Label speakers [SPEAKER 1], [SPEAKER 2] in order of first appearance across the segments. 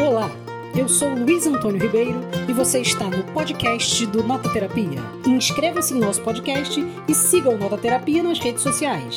[SPEAKER 1] Olá, eu sou Luiz Antônio Ribeiro e você está no podcast do Nota Terapia. Inscreva-se em nosso podcast e siga o Nota Terapia nas redes sociais.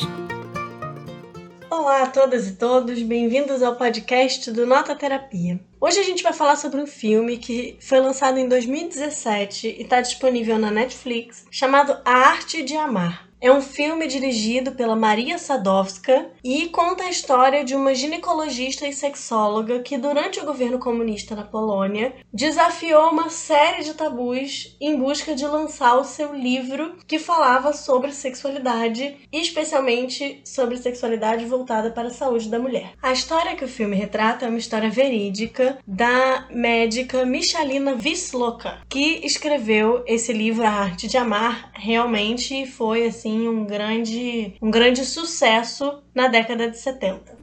[SPEAKER 2] Olá a todas e todos, bem-vindos ao podcast do Nota Terapia. Hoje a gente vai falar sobre um filme que foi lançado em 2017 e está disponível na Netflix, chamado A Arte de Amar. É um filme dirigido pela Maria Sadowska e conta a história de uma ginecologista e sexóloga que, durante o governo comunista na Polônia, desafiou uma série de tabus em busca de lançar o seu livro que falava sobre sexualidade, especialmente sobre sexualidade voltada para a saúde da mulher. A história que o filme retrata é uma história verídica da médica Michalina Wisloka, que escreveu esse livro A Arte de Amar. Realmente foi assim assim um grande, um grande sucesso na década de 70.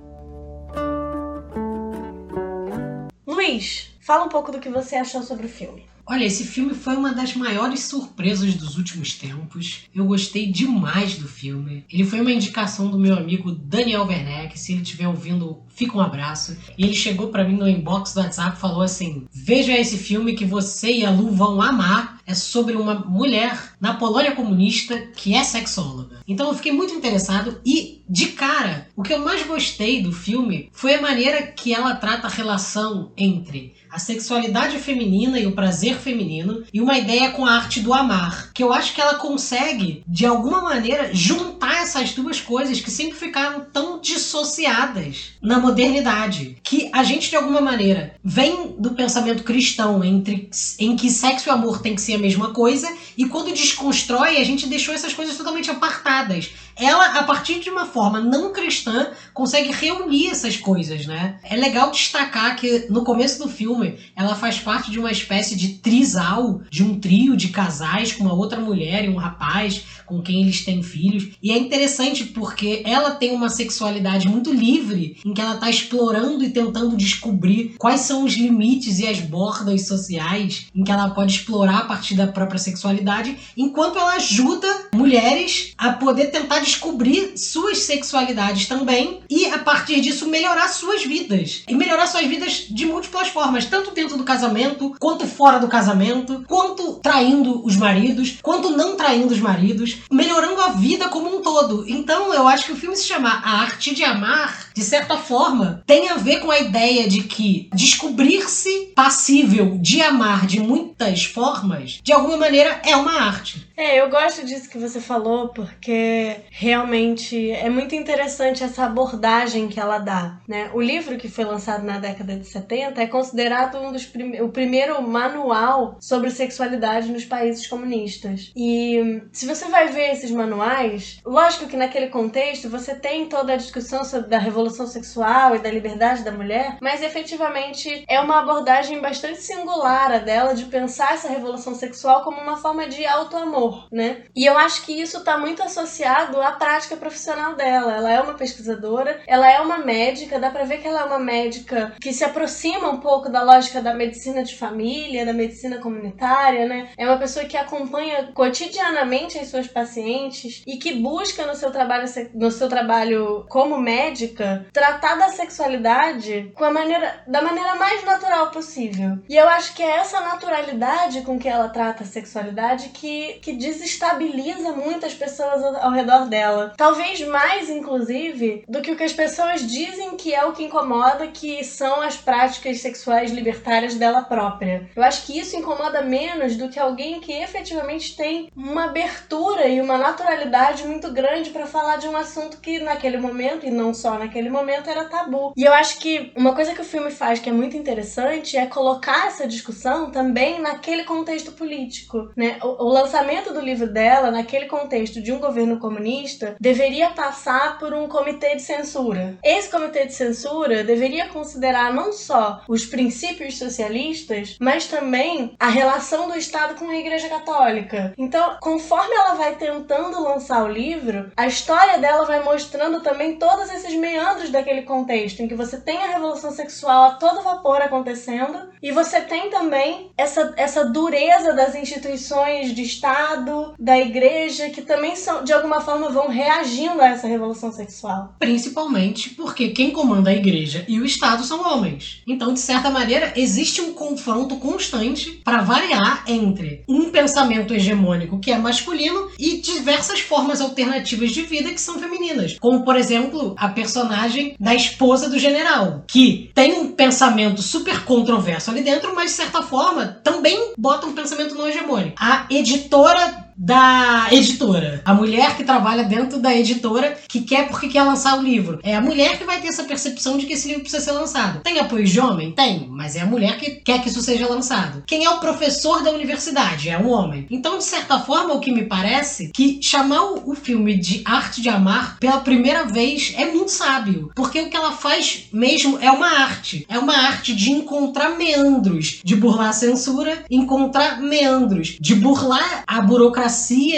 [SPEAKER 2] Luiz, fala um pouco do que você achou sobre o filme.
[SPEAKER 3] Olha, esse filme foi uma das maiores surpresas dos últimos tempos. Eu gostei demais do filme. Ele foi uma indicação do meu amigo Daniel Werneck. Se ele estiver ouvindo, fica um abraço. E ele chegou para mim no inbox do WhatsApp e falou assim: Veja esse filme que você e a Lu vão amar. É sobre uma mulher na Polônia comunista que é sexóloga. Então eu fiquei muito interessado e, de cara, o que eu mais gostei do filme foi a maneira que ela trata a relação entre a sexualidade feminina e o prazer feminino e uma ideia com a arte do amar, que eu acho que ela consegue de alguma maneira juntar essas duas coisas que sempre ficaram tão dissociadas na modernidade, que a gente de alguma maneira vem do pensamento cristão entre em que sexo e amor tem que ser a mesma coisa e quando desconstrói a gente deixou essas coisas totalmente apartadas ela, a partir de uma forma não cristã, consegue reunir essas coisas, né? É legal destacar que no começo do filme ela faz parte de uma espécie de trisal, de um trio de casais com uma outra mulher e um rapaz com quem eles têm filhos. E é interessante porque ela tem uma sexualidade muito livre, em que ela está explorando e tentando descobrir quais são os limites e as bordas sociais em que ela pode explorar a partir da própria sexualidade, enquanto ela ajuda mulheres a poder tentar descobrir suas sexualidades também e, a partir disso, melhorar suas vidas. E melhorar suas vidas de múltiplas formas, tanto dentro do casamento, quanto fora do casamento, quanto traindo os maridos, quanto não traindo os maridos, melhorando a vida como um todo. Então, eu acho que o filme se chamar A Arte de Amar, de certa forma, tem a ver com a ideia de que descobrir-se passível de amar de muitas formas, de alguma maneira, é uma arte.
[SPEAKER 2] É, eu gosto disso que você falou, porque realmente é muito interessante essa abordagem que ela dá. Né? O livro que foi lançado na década de 70 é considerado um dos prim o primeiro manual sobre sexualidade nos países comunistas. E se você vai ver esses manuais, lógico que naquele contexto você tem toda a discussão sobre da revolução sexual e da liberdade da mulher, mas efetivamente é uma abordagem bastante singular a dela de pensar essa revolução sexual como uma forma de auto-amor, né? E eu acho que isso está muito associado a prática profissional dela. Ela é uma pesquisadora, ela é uma médica, dá pra ver que ela é uma médica que se aproxima um pouco da lógica da medicina de família, da medicina comunitária, né? É uma pessoa que acompanha cotidianamente as suas pacientes e que busca no seu trabalho, no seu trabalho como médica tratar da sexualidade com a maneira, da maneira mais natural possível. E eu acho que é essa naturalidade com que ela trata a sexualidade que, que desestabiliza muitas pessoas ao redor dela. Talvez mais, inclusive, do que o que as pessoas dizem que é o que incomoda, que são as práticas sexuais libertárias dela própria. Eu acho que isso incomoda menos do que alguém que efetivamente tem uma abertura e uma naturalidade muito grande para falar de um assunto que naquele momento, e não só naquele momento, era tabu. E eu acho que uma coisa que o filme faz que é muito interessante é colocar essa discussão também naquele contexto político. Né? O, o lançamento do livro dela, naquele contexto de um governo comunista deveria passar por um comitê de censura. Esse comitê de censura deveria considerar não só os princípios socialistas, mas também a relação do Estado com a Igreja Católica. Então, conforme ela vai tentando lançar o livro, a história dela vai mostrando também todos esses meandros daquele contexto, em que você tem a revolução sexual a todo vapor acontecendo e você tem também essa, essa dureza das instituições de Estado, da Igreja, que também são de alguma forma vão reagindo a essa revolução sexual.
[SPEAKER 3] Principalmente porque quem comanda a igreja e o Estado são homens. Então, de certa maneira, existe um confronto constante para variar entre um pensamento hegemônico que é masculino e diversas formas alternativas de vida que são femininas. Como, por exemplo, a personagem da esposa do general, que tem um pensamento super controverso ali dentro, mas de certa forma também bota um pensamento não hegemônico. A editora da editora. A mulher que trabalha dentro da editora que quer porque quer lançar o livro. É a mulher que vai ter essa percepção de que esse livro precisa ser lançado. Tem apoio de homem? Tem, mas é a mulher que quer que isso seja lançado. Quem é o professor da universidade? É um homem. Então, de certa forma, o que me parece que chamar o filme de Arte de Amar pela primeira vez é muito sábio, porque o que ela faz mesmo é uma arte. É uma arte de encontrar meandros, de burlar a censura, encontrar meandros, de burlar a burocracia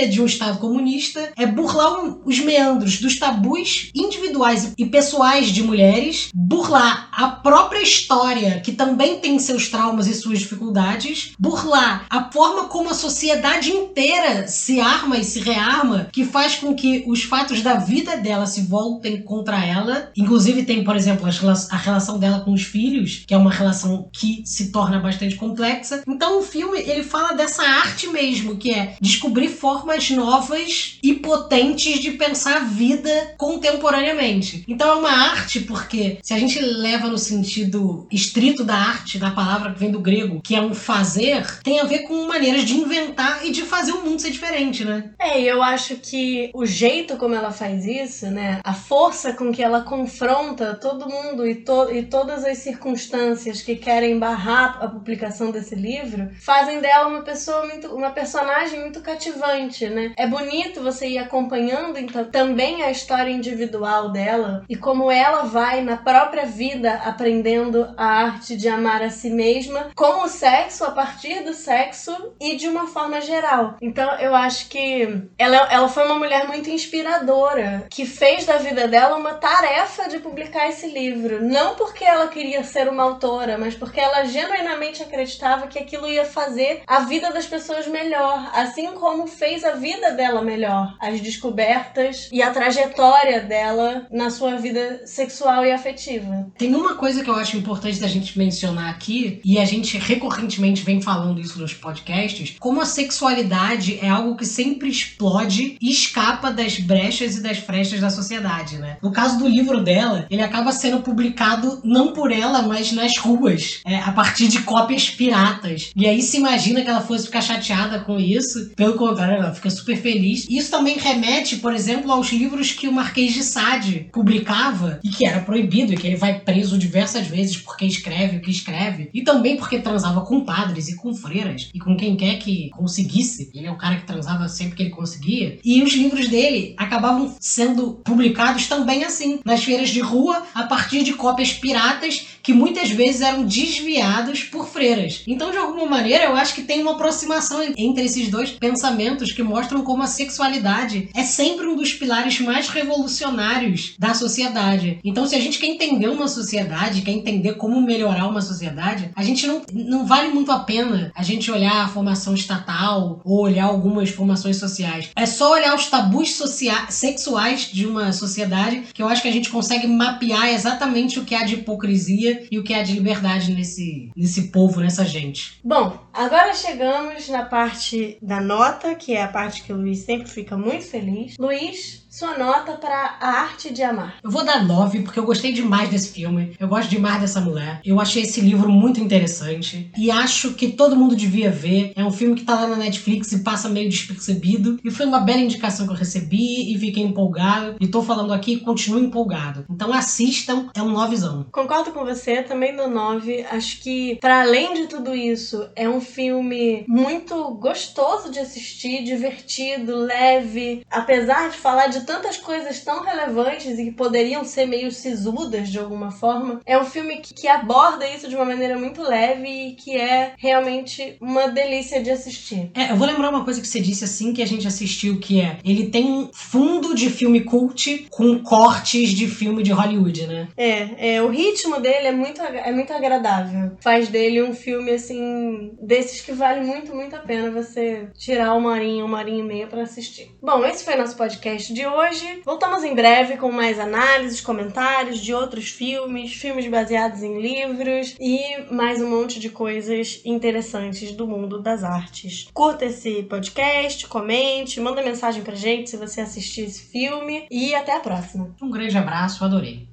[SPEAKER 3] de um Estado comunista é burlar os meandros dos tabus individuais e pessoais de mulheres, burlar a própria história, que também tem seus traumas e suas dificuldades, burlar a forma como a sociedade inteira se arma e se rearma, que faz com que os fatos da vida dela se voltem contra ela. Inclusive, tem, por exemplo, a relação dela com os filhos, que é uma relação que se torna bastante complexa. Então, o filme ele fala dessa arte mesmo, que é descobrir descobrir formas novas e potentes de pensar a vida contemporaneamente. Então é uma arte porque se a gente leva no sentido estrito da arte, da palavra que vem do grego, que é um fazer, tem a ver com maneiras de inventar e de fazer o mundo ser diferente, né?
[SPEAKER 2] É, eu acho que o jeito como ela faz isso, né, a força com que ela confronta todo mundo e, to e todas as circunstâncias que querem barrar a publicação desse livro, fazem dela uma pessoa muito, uma personagem muito cativante cativante, né? É bonito você ir acompanhando então também a história individual dela e como ela vai na própria vida aprendendo a arte de amar a si mesma, com o sexo, a partir do sexo e de uma forma geral. Então eu acho que ela, ela foi uma mulher muito inspiradora que fez da vida dela uma tarefa de publicar esse livro. Não porque ela queria ser uma autora, mas porque ela genuinamente acreditava que aquilo ia fazer a vida das pessoas melhor. Assim como como fez a vida dela melhor, as descobertas e a trajetória dela na sua vida sexual e afetiva.
[SPEAKER 3] Tem uma coisa que eu acho importante da gente mencionar aqui, e a gente recorrentemente vem falando isso nos podcasts, como a sexualidade é algo que sempre explode e escapa das brechas e das frestas da sociedade, né? No caso do livro dela, ele acaba sendo publicado não por ela, mas nas ruas, é, a partir de cópias piratas. E aí se imagina que ela fosse ficar chateada com isso, pelo ela fica super feliz. Isso também remete, por exemplo, aos livros que o Marquês de Sade publicava e que era proibido, e que ele vai preso diversas vezes porque escreve o que escreve. E também porque transava com padres e com freiras e com quem quer que conseguisse. Ele é o cara que transava sempre que ele conseguia. E os livros dele acabavam sendo publicados também assim, nas feiras de rua, a partir de cópias piratas que muitas vezes eram desviados por freiras. Então, de alguma maneira, eu acho que tem uma aproximação entre esses dois pensamentos que mostram como a sexualidade é sempre um dos pilares mais revolucionários da sociedade. Então, se a gente quer entender uma sociedade, quer entender como melhorar uma sociedade, a gente não, não vale muito a pena a gente olhar a formação estatal ou olhar algumas formações sociais. É só olhar os tabus sociais, sexuais de uma sociedade que eu acho que a gente consegue mapear exatamente o que há de hipocrisia e o que é de liberdade nesse, nesse povo, nessa gente.
[SPEAKER 2] Bom, agora chegamos na parte da nota, que é a parte que o Luiz sempre fica muito feliz. Luiz, sua nota para a arte de amar.
[SPEAKER 3] Eu vou dar 9 porque eu gostei demais desse filme. Eu gosto demais dessa mulher. Eu achei esse livro muito interessante e acho que todo mundo devia ver. É um filme que tá lá na Netflix e passa meio despercebido. E foi uma bela indicação que eu recebi e fiquei empolgado. E tô falando aqui e continuo empolgado. Então assistam, é um novezão.
[SPEAKER 2] Concordo com você, também do 9. Acho que, para além de tudo isso, é um filme muito gostoso de assistir, divertido, leve. Apesar de falar de tantas coisas tão relevantes e que poderiam ser meio sisudas de alguma forma, é um filme que, que aborda isso de uma maneira muito leve e que é realmente uma delícia de assistir.
[SPEAKER 3] É, eu vou lembrar uma coisa que você disse assim que a gente assistiu, que é ele tem um fundo de filme cult com cortes de filme de Hollywood, né?
[SPEAKER 2] É, é o ritmo dele é muito, é muito agradável. Faz dele um filme assim desses que vale muito, muito a pena você tirar uma horinha, uma horinha e meia para assistir. Bom, esse foi nosso podcast de hoje. Voltamos em breve com mais análises, comentários de outros filmes, filmes baseados em livros e mais um monte de coisas interessantes do mundo das artes. Curta esse podcast, comente, manda mensagem pra gente se você assistir esse filme e até a próxima.
[SPEAKER 3] Um grande abraço, adorei.